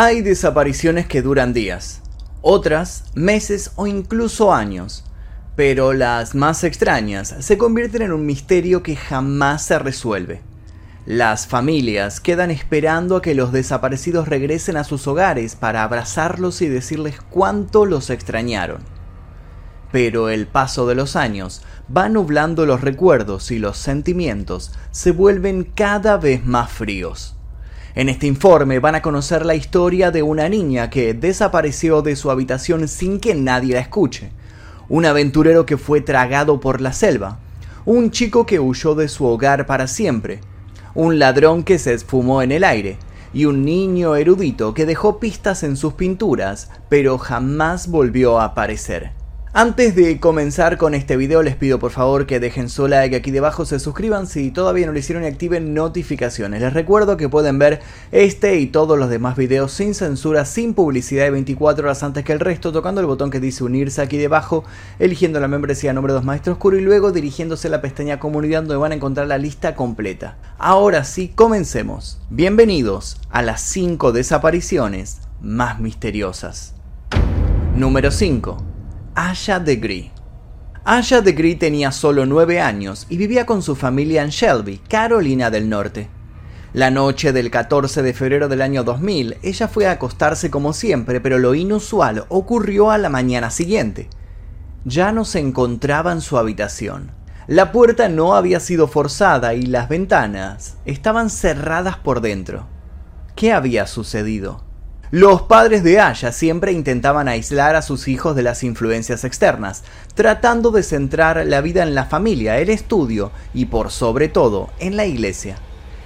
Hay desapariciones que duran días, otras meses o incluso años, pero las más extrañas se convierten en un misterio que jamás se resuelve. Las familias quedan esperando a que los desaparecidos regresen a sus hogares para abrazarlos y decirles cuánto los extrañaron. Pero el paso de los años va nublando los recuerdos y los sentimientos se vuelven cada vez más fríos. En este informe van a conocer la historia de una niña que desapareció de su habitación sin que nadie la escuche, un aventurero que fue tragado por la selva, un chico que huyó de su hogar para siempre, un ladrón que se esfumó en el aire, y un niño erudito que dejó pistas en sus pinturas, pero jamás volvió a aparecer. Antes de comenzar con este video les pido por favor que dejen su like aquí debajo, se suscriban si todavía no lo hicieron y activen notificaciones. Les recuerdo que pueden ver este y todos los demás videos sin censura, sin publicidad y 24 horas antes que el resto, tocando el botón que dice unirse aquí debajo, eligiendo la membresía nombre 2 Maestro Oscuro y luego dirigiéndose a la pestaña comunidad donde van a encontrar la lista completa. Ahora sí, comencemos. Bienvenidos a las 5 desapariciones más misteriosas. Número 5 Asha Degree. Asha Degree tenía solo 9 años y vivía con su familia en Shelby, Carolina del Norte. La noche del 14 de febrero del año 2000, ella fue a acostarse como siempre, pero lo inusual ocurrió a la mañana siguiente. Ya no se encontraba en su habitación. La puerta no había sido forzada y las ventanas estaban cerradas por dentro. ¿Qué había sucedido? Los padres de Aya siempre intentaban aislar a sus hijos de las influencias externas, tratando de centrar la vida en la familia, el estudio y por sobre todo en la iglesia.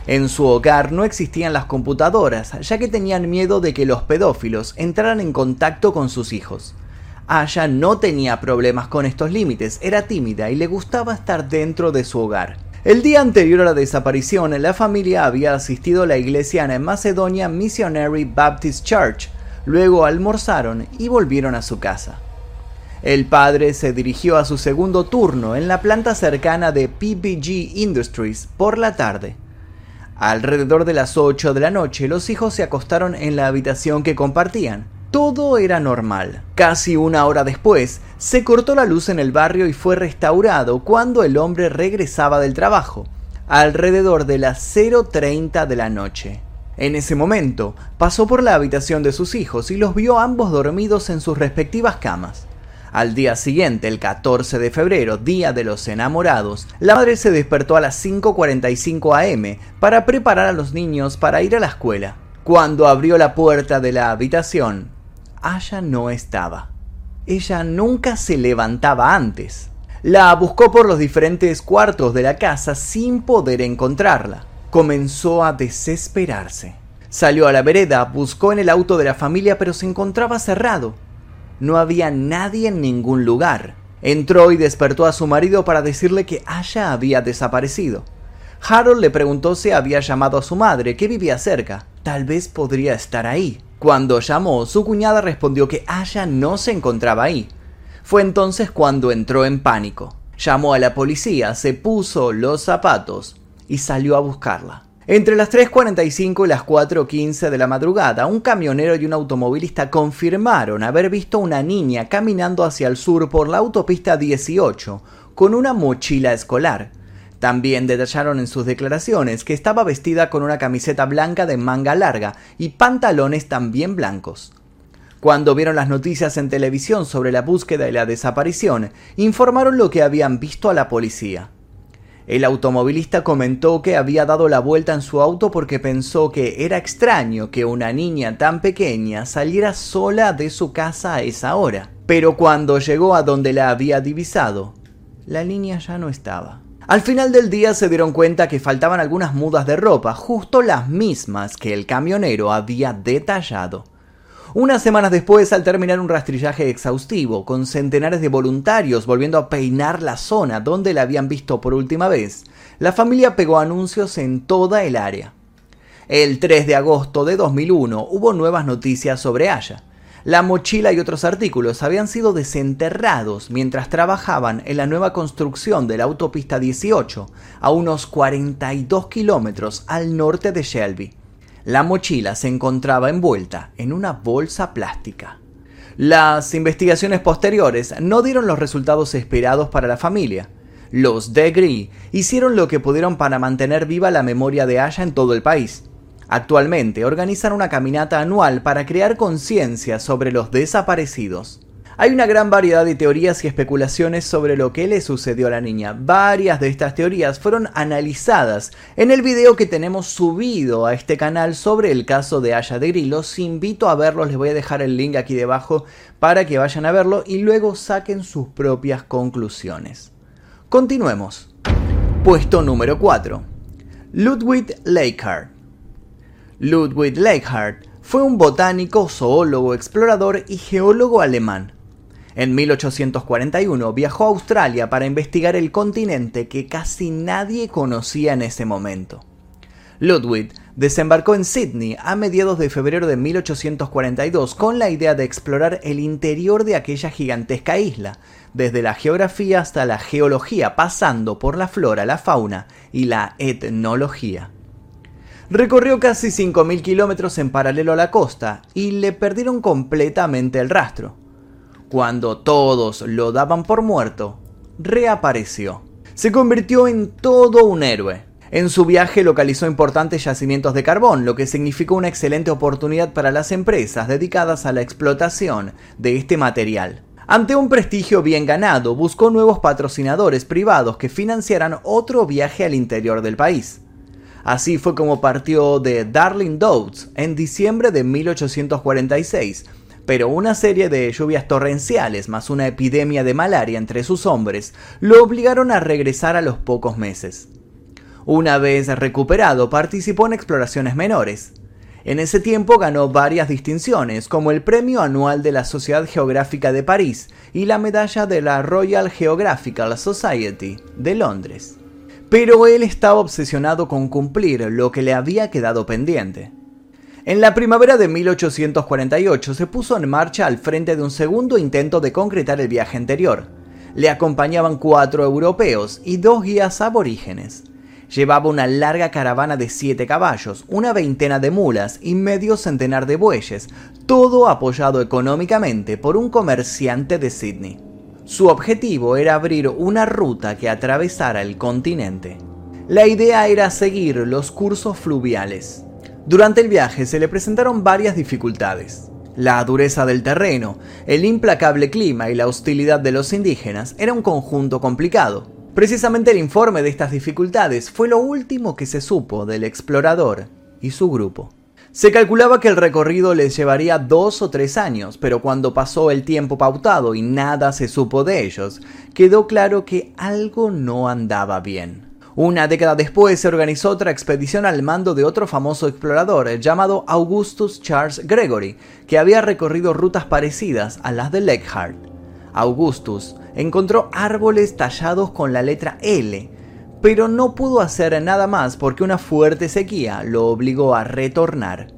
En su hogar no existían las computadoras, ya que tenían miedo de que los pedófilos entraran en contacto con sus hijos. Aya no tenía problemas con estos límites, era tímida y le gustaba estar dentro de su hogar. El día anterior a la desaparición, la familia había asistido a la iglesia en Macedonia Missionary Baptist Church, luego almorzaron y volvieron a su casa. El padre se dirigió a su segundo turno en la planta cercana de PPG Industries por la tarde. Alrededor de las 8 de la noche, los hijos se acostaron en la habitación que compartían. Todo era normal. Casi una hora después, se cortó la luz en el barrio y fue restaurado cuando el hombre regresaba del trabajo, alrededor de las 0.30 de la noche. En ese momento, pasó por la habitación de sus hijos y los vio ambos dormidos en sus respectivas camas. Al día siguiente, el 14 de febrero, día de los enamorados, la madre se despertó a las 5.45 am para preparar a los niños para ir a la escuela. Cuando abrió la puerta de la habitación, Aya no estaba. Ella nunca se levantaba antes. La buscó por los diferentes cuartos de la casa sin poder encontrarla. Comenzó a desesperarse. Salió a la vereda, buscó en el auto de la familia, pero se encontraba cerrado. No había nadie en ningún lugar. Entró y despertó a su marido para decirle que Aya había desaparecido. Harold le preguntó si había llamado a su madre, que vivía cerca. Tal vez podría estar ahí. Cuando llamó, su cuñada respondió que Aya no se encontraba ahí. Fue entonces cuando entró en pánico. Llamó a la policía, se puso los zapatos y salió a buscarla. Entre las 3.45 y las 4.15 de la madrugada, un camionero y un automovilista confirmaron haber visto una niña caminando hacia el sur por la autopista 18 con una mochila escolar. También detallaron en sus declaraciones que estaba vestida con una camiseta blanca de manga larga y pantalones también blancos. Cuando vieron las noticias en televisión sobre la búsqueda y la desaparición, informaron lo que habían visto a la policía. El automovilista comentó que había dado la vuelta en su auto porque pensó que era extraño que una niña tan pequeña saliera sola de su casa a esa hora. Pero cuando llegó a donde la había divisado, la niña ya no estaba. Al final del día se dieron cuenta que faltaban algunas mudas de ropa, justo las mismas que el camionero había detallado. Unas semanas después, al terminar un rastrillaje exhaustivo, con centenares de voluntarios volviendo a peinar la zona donde la habían visto por última vez, la familia pegó anuncios en toda el área. El 3 de agosto de 2001 hubo nuevas noticias sobre Aya. La mochila y otros artículos habían sido desenterrados mientras trabajaban en la nueva construcción de la autopista 18, a unos 42 kilómetros al norte de Shelby. La mochila se encontraba envuelta en una bolsa plástica. Las investigaciones posteriores no dieron los resultados esperados para la familia. Los Degree hicieron lo que pudieron para mantener viva la memoria de Aya en todo el país. Actualmente organizan una caminata anual para crear conciencia sobre los desaparecidos. Hay una gran variedad de teorías y especulaciones sobre lo que le sucedió a la niña. Varias de estas teorías fueron analizadas en el video que tenemos subido a este canal sobre el caso de Aya de Grillo. Los invito a verlos, les voy a dejar el link aquí debajo para que vayan a verlo y luego saquen sus propias conclusiones. Continuemos. Puesto número 4. Ludwig Leichhardt. Ludwig Leichhardt fue un botánico, zoólogo, explorador y geólogo alemán. En 1841 viajó a Australia para investigar el continente que casi nadie conocía en ese momento. Ludwig desembarcó en Sydney a mediados de febrero de 1842 con la idea de explorar el interior de aquella gigantesca isla, desde la geografía hasta la geología, pasando por la flora, la fauna y la etnología. Recorrió casi 5.000 kilómetros en paralelo a la costa y le perdieron completamente el rastro. Cuando todos lo daban por muerto, reapareció. Se convirtió en todo un héroe. En su viaje localizó importantes yacimientos de carbón, lo que significó una excelente oportunidad para las empresas dedicadas a la explotación de este material. Ante un prestigio bien ganado, buscó nuevos patrocinadores privados que financiaran otro viaje al interior del país. Así fue como partió de Darling Downs en diciembre de 1846, pero una serie de lluvias torrenciales más una epidemia de malaria entre sus hombres lo obligaron a regresar a los pocos meses. Una vez recuperado participó en exploraciones menores. En ese tiempo ganó varias distinciones, como el Premio Anual de la Sociedad Geográfica de París y la medalla de la Royal Geographical Society de Londres. Pero él estaba obsesionado con cumplir lo que le había quedado pendiente. En la primavera de 1848 se puso en marcha al frente de un segundo intento de concretar el viaje anterior. Le acompañaban cuatro europeos y dos guías aborígenes. Llevaba una larga caravana de siete caballos, una veintena de mulas y medio centenar de bueyes, todo apoyado económicamente por un comerciante de Sydney. Su objetivo era abrir una ruta que atravesara el continente. La idea era seguir los cursos fluviales. Durante el viaje se le presentaron varias dificultades. La dureza del terreno, el implacable clima y la hostilidad de los indígenas era un conjunto complicado. Precisamente el informe de estas dificultades fue lo último que se supo del explorador y su grupo. Se calculaba que el recorrido les llevaría dos o tres años, pero cuando pasó el tiempo pautado y nada se supo de ellos, quedó claro que algo no andaba bien. Una década después se organizó otra expedición al mando de otro famoso explorador llamado Augustus Charles Gregory, que había recorrido rutas parecidas a las de Leichhardt. Augustus encontró árboles tallados con la letra L, pero no pudo hacer nada más porque una fuerte sequía lo obligó a retornar.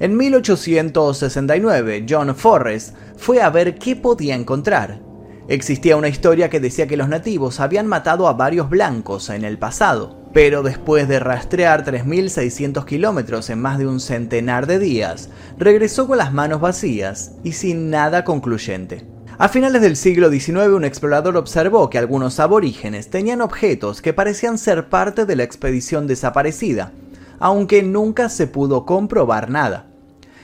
En 1869, John Forrest fue a ver qué podía encontrar. Existía una historia que decía que los nativos habían matado a varios blancos en el pasado, pero después de rastrear 3.600 kilómetros en más de un centenar de días, regresó con las manos vacías y sin nada concluyente. A finales del siglo XIX un explorador observó que algunos aborígenes tenían objetos que parecían ser parte de la expedición desaparecida, aunque nunca se pudo comprobar nada.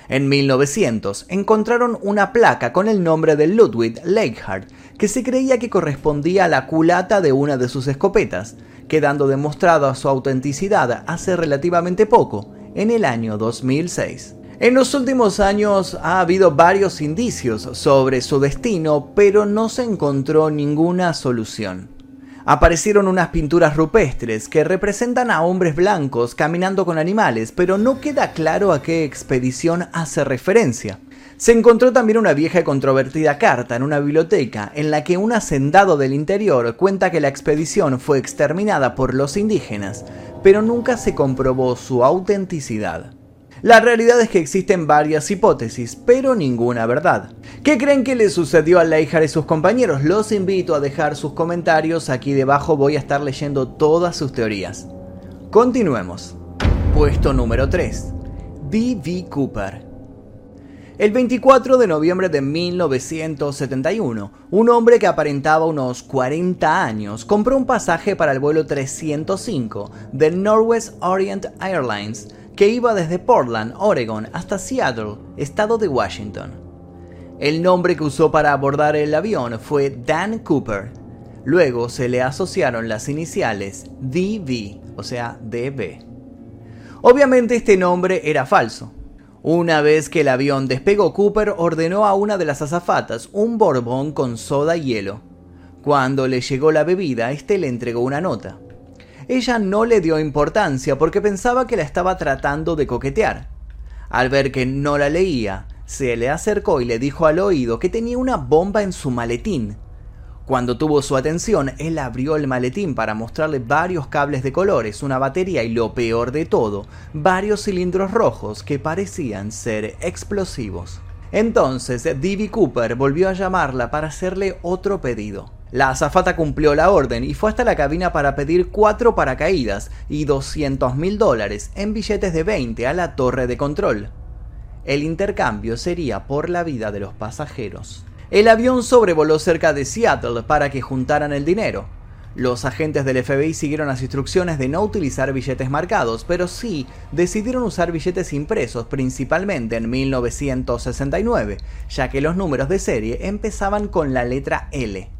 En 1900 encontraron una placa con el nombre de Ludwig Leichhardt que se creía que correspondía a la culata de una de sus escopetas, quedando demostrada su autenticidad hace relativamente poco, en el año 2006. En los últimos años ha habido varios indicios sobre su destino, pero no se encontró ninguna solución. Aparecieron unas pinturas rupestres que representan a hombres blancos caminando con animales, pero no queda claro a qué expedición hace referencia. Se encontró también una vieja y controvertida carta en una biblioteca en la que un hacendado del interior cuenta que la expedición fue exterminada por los indígenas, pero nunca se comprobó su autenticidad. La realidad es que existen varias hipótesis, pero ninguna verdad. ¿Qué creen que le sucedió a Leijar y sus compañeros? Los invito a dejar sus comentarios, aquí debajo voy a estar leyendo todas sus teorías. Continuemos. Puesto número 3. D.V. Cooper. El 24 de noviembre de 1971, un hombre que aparentaba unos 40 años compró un pasaje para el vuelo 305 de Northwest Orient Airlines que iba desde Portland, Oregon, hasta Seattle, estado de Washington. El nombre que usó para abordar el avión fue Dan Cooper. Luego se le asociaron las iniciales DV, o sea, DB. Obviamente este nombre era falso. Una vez que el avión despegó, Cooper ordenó a una de las azafatas un borbón con soda y hielo. Cuando le llegó la bebida, este le entregó una nota. Ella no le dio importancia porque pensaba que la estaba tratando de coquetear. Al ver que no la leía, se le acercó y le dijo al oído que tenía una bomba en su maletín cuando tuvo su atención, él abrió el maletín para mostrarle varios cables de colores, una batería y lo peor de todo, varios cilindros rojos que parecían ser explosivos. Entonces, D.B. Cooper volvió a llamarla para hacerle otro pedido. La azafata cumplió la orden y fue hasta la cabina para pedir cuatro paracaídas y 200 mil dólares en billetes de 20 a la torre de control. El intercambio sería por la vida de los pasajeros. El avión sobrevoló cerca de Seattle para que juntaran el dinero. Los agentes del FBI siguieron las instrucciones de no utilizar billetes marcados, pero sí decidieron usar billetes impresos principalmente en 1969, ya que los números de serie empezaban con la letra L.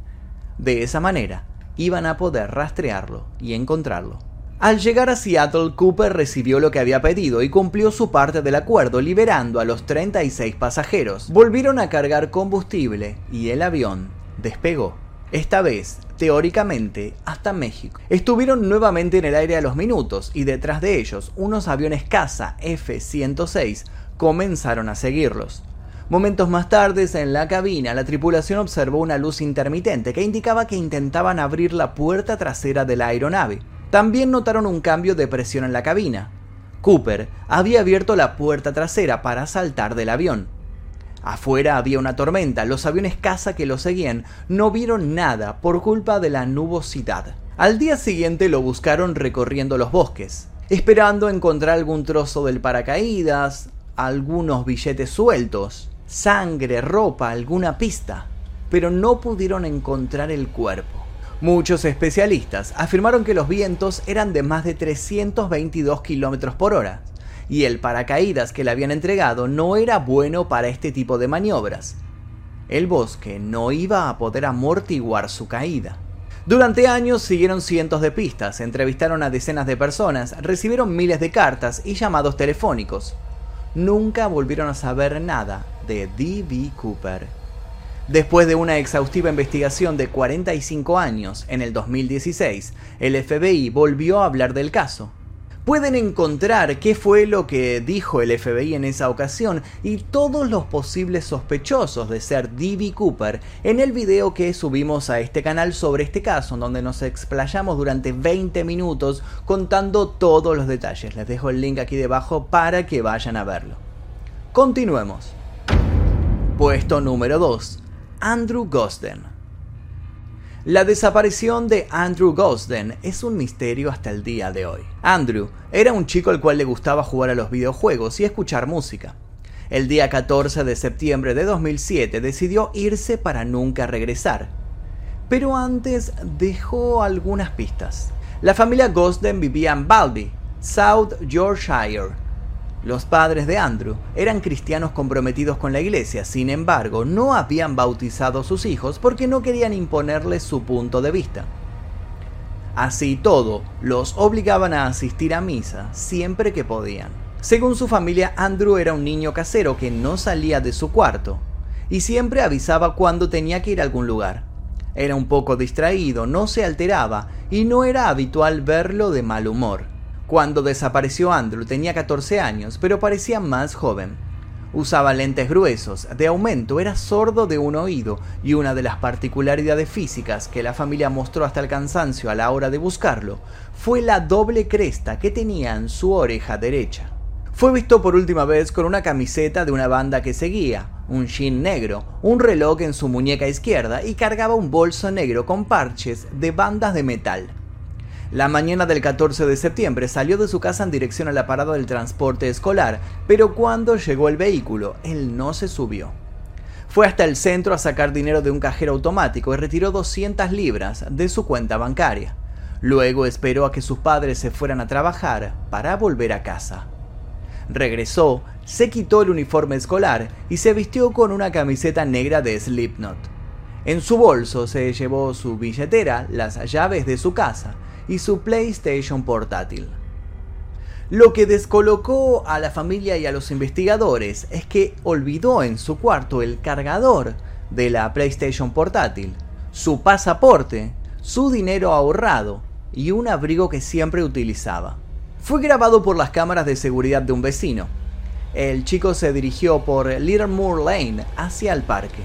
De esa manera, iban a poder rastrearlo y encontrarlo. Al llegar a Seattle, Cooper recibió lo que había pedido y cumplió su parte del acuerdo, liberando a los 36 pasajeros. Volvieron a cargar combustible y el avión despegó. Esta vez, teóricamente, hasta México. Estuvieron nuevamente en el aire a los minutos y detrás de ellos, unos aviones caza F-106 comenzaron a seguirlos. Momentos más tarde, en la cabina, la tripulación observó una luz intermitente que indicaba que intentaban abrir la puerta trasera de la aeronave. También notaron un cambio de presión en la cabina. Cooper había abierto la puerta trasera para saltar del avión. Afuera había una tormenta, los aviones caza que lo seguían no vieron nada por culpa de la nubosidad. Al día siguiente lo buscaron recorriendo los bosques, esperando encontrar algún trozo del paracaídas, algunos billetes sueltos, sangre, ropa, alguna pista, pero no pudieron encontrar el cuerpo. Muchos especialistas afirmaron que los vientos eran de más de 322 km por hora, y el paracaídas que le habían entregado no era bueno para este tipo de maniobras. El bosque no iba a poder amortiguar su caída. Durante años siguieron cientos de pistas, entrevistaron a decenas de personas, recibieron miles de cartas y llamados telefónicos. Nunca volvieron a saber nada de D.B. Cooper. Después de una exhaustiva investigación de 45 años, en el 2016, el FBI volvió a hablar del caso. Pueden encontrar qué fue lo que dijo el FBI en esa ocasión y todos los posibles sospechosos de ser D.B. Cooper en el video que subimos a este canal sobre este caso, donde nos explayamos durante 20 minutos contando todos los detalles. Les dejo el link aquí debajo para que vayan a verlo. Continuemos. Puesto número 2. Andrew Gosden. La desaparición de Andrew Gosden es un misterio hasta el día de hoy. Andrew era un chico al cual le gustaba jugar a los videojuegos y escuchar música. El día 14 de septiembre de 2007 decidió irse para nunca regresar. Pero antes dejó algunas pistas. La familia Gosden vivía en Balby, South Yorkshire, los padres de Andrew eran cristianos comprometidos con la iglesia, sin embargo, no habían bautizado a sus hijos porque no querían imponerles su punto de vista. Así todo, los obligaban a asistir a misa siempre que podían. Según su familia, Andrew era un niño casero que no salía de su cuarto y siempre avisaba cuando tenía que ir a algún lugar. Era un poco distraído, no se alteraba y no era habitual verlo de mal humor. Cuando desapareció Andrew tenía 14 años, pero parecía más joven. Usaba lentes gruesos, de aumento, era sordo de un oído y una de las particularidades físicas que la familia mostró hasta el cansancio a la hora de buscarlo fue la doble cresta que tenía en su oreja derecha. Fue visto por última vez con una camiseta de una banda que seguía, un jean negro, un reloj en su muñeca izquierda y cargaba un bolso negro con parches de bandas de metal. La mañana del 14 de septiembre salió de su casa en dirección a la parada del transporte escolar, pero cuando llegó el vehículo, él no se subió. Fue hasta el centro a sacar dinero de un cajero automático y retiró 200 libras de su cuenta bancaria. Luego esperó a que sus padres se fueran a trabajar para volver a casa. Regresó, se quitó el uniforme escolar y se vistió con una camiseta negra de Slipknot. En su bolso se llevó su billetera, las llaves de su casa y su PlayStation portátil. Lo que descolocó a la familia y a los investigadores es que olvidó en su cuarto el cargador de la PlayStation portátil, su pasaporte, su dinero ahorrado y un abrigo que siempre utilizaba. Fue grabado por las cámaras de seguridad de un vecino. El chico se dirigió por Little Moor Lane hacia el parque.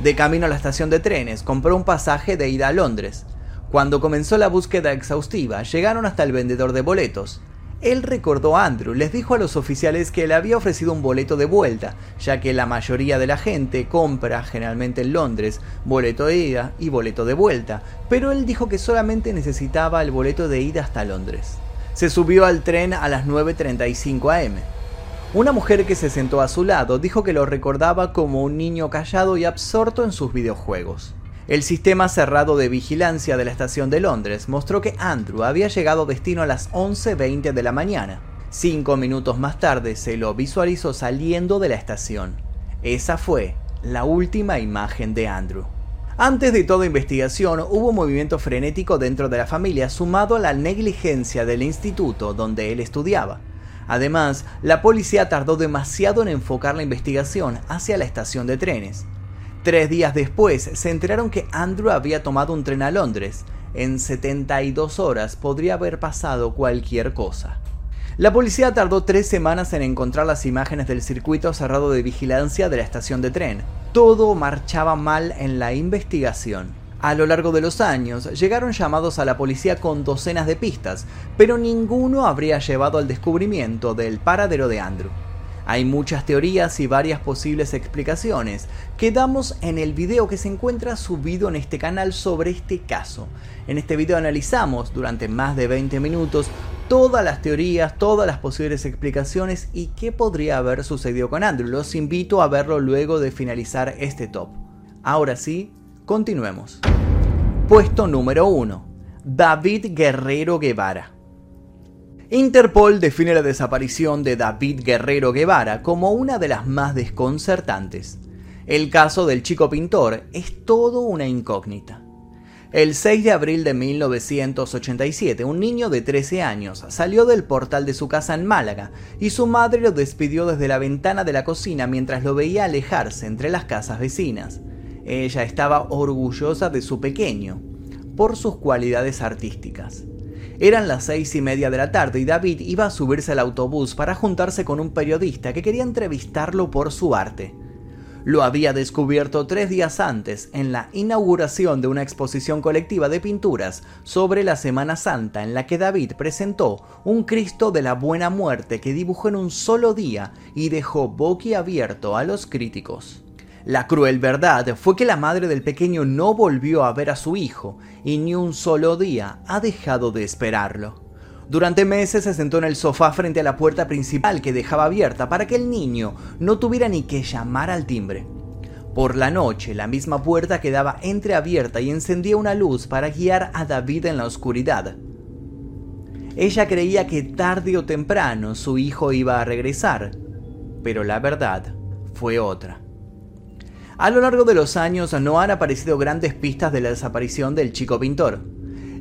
De camino a la estación de trenes, compró un pasaje de ida a Londres. Cuando comenzó la búsqueda exhaustiva, llegaron hasta el vendedor de boletos. Él recordó a Andrew, les dijo a los oficiales que le había ofrecido un boleto de vuelta, ya que la mayoría de la gente compra, generalmente en Londres, boleto de ida y boleto de vuelta, pero él dijo que solamente necesitaba el boleto de ida hasta Londres. Se subió al tren a las 9.35 am. Una mujer que se sentó a su lado dijo que lo recordaba como un niño callado y absorto en sus videojuegos. El sistema cerrado de vigilancia de la estación de Londres mostró que Andrew había llegado a destino a las 11.20 de la mañana. Cinco minutos más tarde se lo visualizó saliendo de la estación. Esa fue la última imagen de Andrew. Antes de toda investigación hubo movimiento frenético dentro de la familia sumado a la negligencia del instituto donde él estudiaba. Además, la policía tardó demasiado en enfocar la investigación hacia la estación de trenes. Tres días después se enteraron que Andrew había tomado un tren a Londres. En 72 horas podría haber pasado cualquier cosa. La policía tardó tres semanas en encontrar las imágenes del circuito cerrado de vigilancia de la estación de tren. Todo marchaba mal en la investigación. A lo largo de los años llegaron llamados a la policía con docenas de pistas, pero ninguno habría llevado al descubrimiento del paradero de Andrew. Hay muchas teorías y varias posibles explicaciones que damos en el video que se encuentra subido en este canal sobre este caso. En este video analizamos durante más de 20 minutos todas las teorías, todas las posibles explicaciones y qué podría haber sucedido con Andrew. Los invito a verlo luego de finalizar este top. Ahora sí, continuemos. Puesto número 1. David Guerrero Guevara. Interpol define la desaparición de David Guerrero Guevara como una de las más desconcertantes. El caso del chico pintor es todo una incógnita. El 6 de abril de 1987, un niño de 13 años salió del portal de su casa en Málaga y su madre lo despidió desde la ventana de la cocina mientras lo veía alejarse entre las casas vecinas. Ella estaba orgullosa de su pequeño, por sus cualidades artísticas. Eran las seis y media de la tarde y David iba a subirse al autobús para juntarse con un periodista que quería entrevistarlo por su arte. Lo había descubierto tres días antes en la inauguración de una exposición colectiva de pinturas sobre la Semana Santa en la que David presentó un Cristo de la Buena Muerte que dibujó en un solo día y dejó boquiabierto a los críticos. La cruel verdad fue que la madre del pequeño no volvió a ver a su hijo y ni un solo día ha dejado de esperarlo. Durante meses se sentó en el sofá frente a la puerta principal que dejaba abierta para que el niño no tuviera ni que llamar al timbre. Por la noche, la misma puerta quedaba entreabierta y encendía una luz para guiar a David en la oscuridad. Ella creía que tarde o temprano su hijo iba a regresar, pero la verdad fue otra. A lo largo de los años no han aparecido grandes pistas de la desaparición del chico pintor.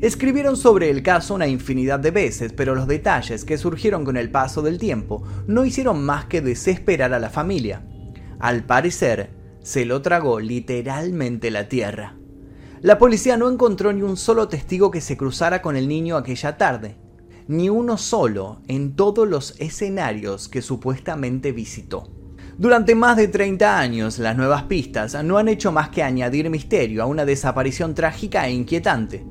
Escribieron sobre el caso una infinidad de veces, pero los detalles que surgieron con el paso del tiempo no hicieron más que desesperar a la familia. Al parecer, se lo tragó literalmente la tierra. La policía no encontró ni un solo testigo que se cruzara con el niño aquella tarde, ni uno solo en todos los escenarios que supuestamente visitó. Durante más de 30 años, las nuevas pistas no han hecho más que añadir misterio a una desaparición trágica e inquietante.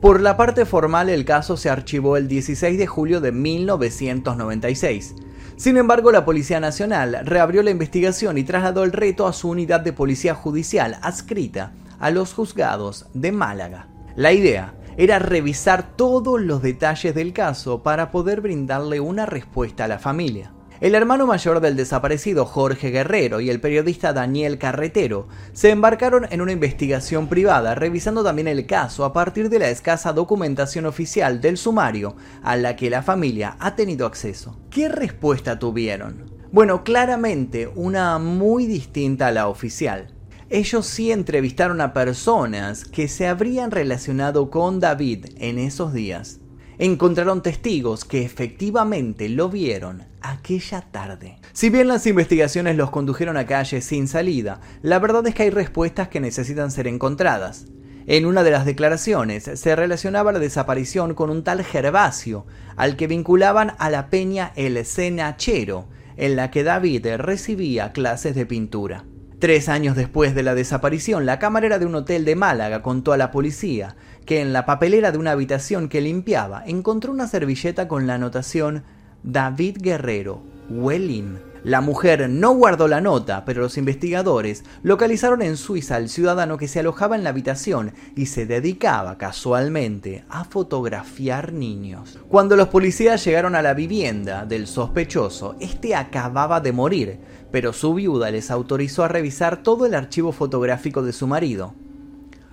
Por la parte formal, el caso se archivó el 16 de julio de 1996. Sin embargo, la Policía Nacional reabrió la investigación y trasladó el reto a su unidad de policía judicial adscrita a los juzgados de Málaga. La idea era revisar todos los detalles del caso para poder brindarle una respuesta a la familia. El hermano mayor del desaparecido Jorge Guerrero y el periodista Daniel Carretero se embarcaron en una investigación privada revisando también el caso a partir de la escasa documentación oficial del sumario a la que la familia ha tenido acceso. ¿Qué respuesta tuvieron? Bueno, claramente una muy distinta a la oficial. Ellos sí entrevistaron a personas que se habrían relacionado con David en esos días encontraron testigos que efectivamente lo vieron aquella tarde. Si bien las investigaciones los condujeron a calles sin salida, la verdad es que hay respuestas que necesitan ser encontradas. En una de las declaraciones se relacionaba la desaparición con un tal Gervasio, al que vinculaban a la peña El Cenachero, en la que David recibía clases de pintura. Tres años después de la desaparición, la camarera de un hotel de Málaga contó a la policía que en la papelera de una habitación que limpiaba encontró una servilleta con la anotación David Guerrero, Welling. La mujer no guardó la nota, pero los investigadores localizaron en Suiza al ciudadano que se alojaba en la habitación y se dedicaba casualmente a fotografiar niños. Cuando los policías llegaron a la vivienda del sospechoso, este acababa de morir, pero su viuda les autorizó a revisar todo el archivo fotográfico de su marido.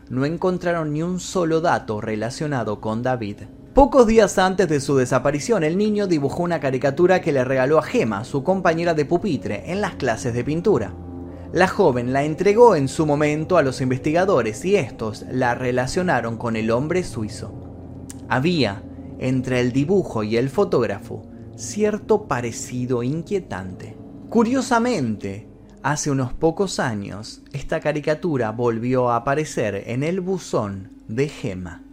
No encontraron ni un solo dato relacionado con David. Pocos días antes de su desaparición, el niño dibujó una caricatura que le regaló a Gema, su compañera de pupitre, en las clases de pintura. La joven la entregó en su momento a los investigadores y estos la relacionaron con el hombre suizo. Había, entre el dibujo y el fotógrafo, cierto parecido inquietante. Curiosamente, hace unos pocos años, esta caricatura volvió a aparecer en el buzón de Gemma.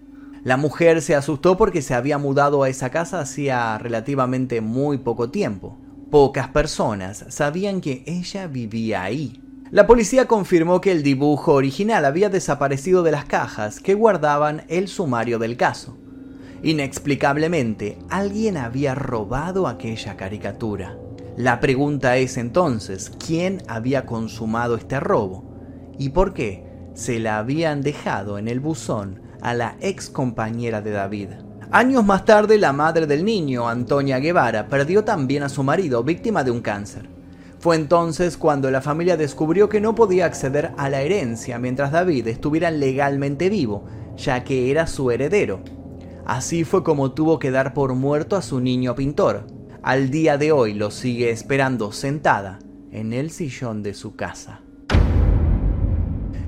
La mujer se asustó porque se había mudado a esa casa hacía relativamente muy poco tiempo. Pocas personas sabían que ella vivía ahí. La policía confirmó que el dibujo original había desaparecido de las cajas que guardaban el sumario del caso. Inexplicablemente, alguien había robado aquella caricatura. La pregunta es entonces, ¿quién había consumado este robo? ¿Y por qué se la habían dejado en el buzón a la ex compañera de David? Años más tarde, la madre del niño, Antonia Guevara, perdió también a su marido, víctima de un cáncer. Fue entonces cuando la familia descubrió que no podía acceder a la herencia mientras David estuviera legalmente vivo, ya que era su heredero. Así fue como tuvo que dar por muerto a su niño pintor, al día de hoy lo sigue esperando sentada en el sillón de su casa.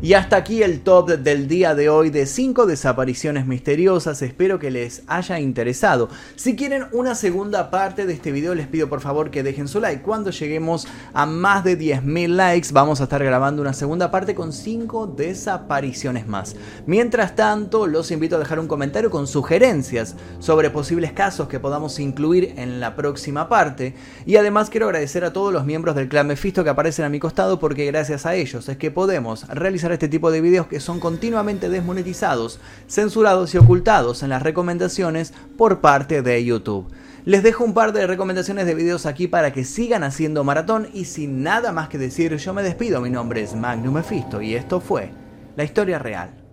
Y hasta aquí el top del día de hoy de 5 desapariciones misteriosas, espero que les haya interesado. Si quieren una segunda parte de este video les pido por favor que dejen su like. Cuando lleguemos a más de 10.000 likes vamos a estar grabando una segunda parte con 5 desapariciones más. Mientras tanto los invito a dejar un comentario con sugerencias sobre posibles casos que podamos incluir en la próxima parte. Y además quiero agradecer a todos los miembros del clan Mephisto que aparecen a mi costado porque gracias a ellos es que podemos este tipo de videos que son continuamente desmonetizados, censurados y ocultados en las recomendaciones por parte de YouTube. Les dejo un par de recomendaciones de videos aquí para que sigan haciendo maratón y sin nada más que decir yo me despido, mi nombre es Magnum Mephisto y esto fue La Historia Real.